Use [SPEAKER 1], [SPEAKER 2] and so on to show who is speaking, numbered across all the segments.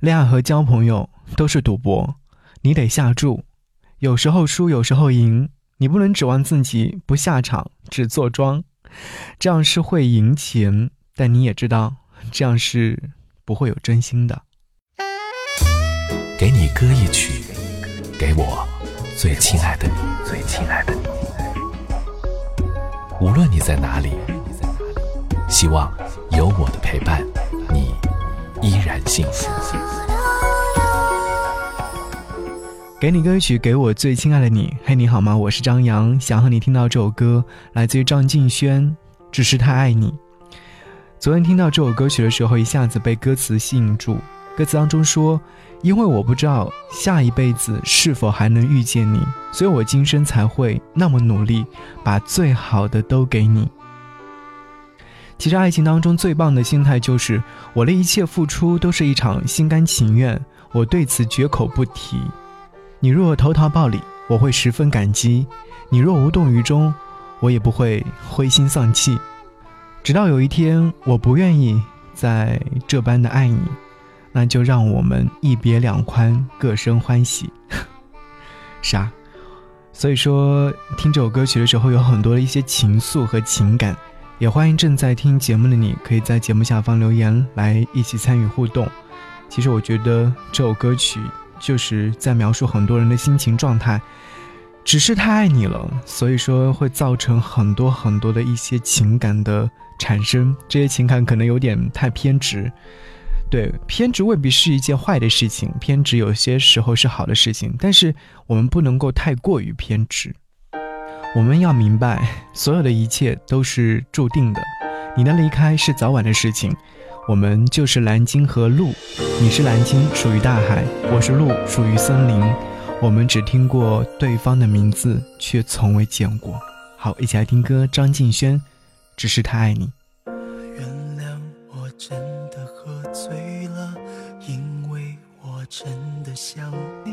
[SPEAKER 1] 恋爱和交朋友都是赌博，你得下注，有时候输，有时候赢，你不能指望自己不下场，只坐庄，这样是会赢钱，但你也知道，这样是不会有真心的。
[SPEAKER 2] 给你歌一曲，给我最亲爱的你，最亲爱的你。无论你在哪里，希望有我的陪伴，依然幸福。
[SPEAKER 1] 给你歌曲，给我最亲爱的你。嘿，你好吗？我是张扬，想和你听到这首歌，来自于张敬轩，《只是太爱你》。昨天听到这首歌曲的时候，一下子被歌词吸引住。歌词当中说：“因为我不知道下一辈子是否还能遇见你，所以我今生才会那么努力，把最好的都给你。”其实爱情当中最棒的心态就是，我的一切付出都是一场心甘情愿，我对此绝口不提。你若投桃报李，我会十分感激；你若无动于衷，我也不会灰心丧气。直到有一天，我不愿意再这般的爱你，那就让我们一别两宽，各生欢喜。是啊，所以说听这首歌曲的时候，有很多的一些情愫和情感。也欢迎正在听节目的你，可以在节目下方留言来一起参与互动。其实我觉得这首歌曲。就是在描述很多人的心情状态，只是太爱你了，所以说会造成很多很多的一些情感的产生。这些情感可能有点太偏执，对，偏执未必是一件坏的事情，偏执有些时候是好的事情，但是我们不能够太过于偏执。我们要明白，所有的一切都是注定的，你的离开是早晚的事情。我们就是蓝鲸和鹿，你是蓝鲸，属于大海；我是鹿，属于森林。我们只听过对方的名字，却从未见过。好，一起来听歌，张敬轩，《只是太爱你》。
[SPEAKER 3] 原谅我真的喝醉了，因为我真的想你，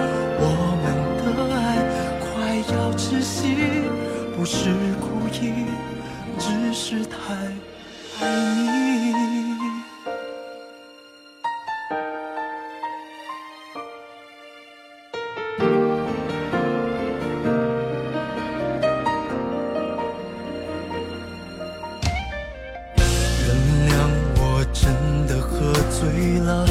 [SPEAKER 3] 要窒息不是故意只是太爱你原谅我真的喝醉了。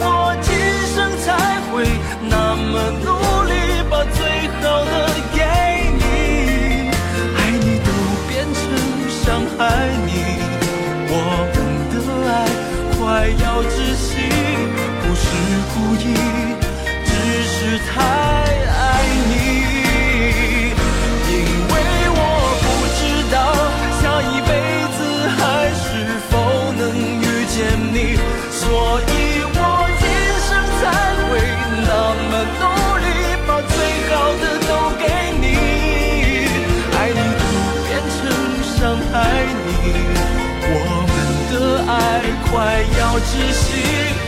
[SPEAKER 3] 我今生才会那么努力把最好的给你。爱你都变成伤害你我们的爱快要窒息不是故意。我窒息，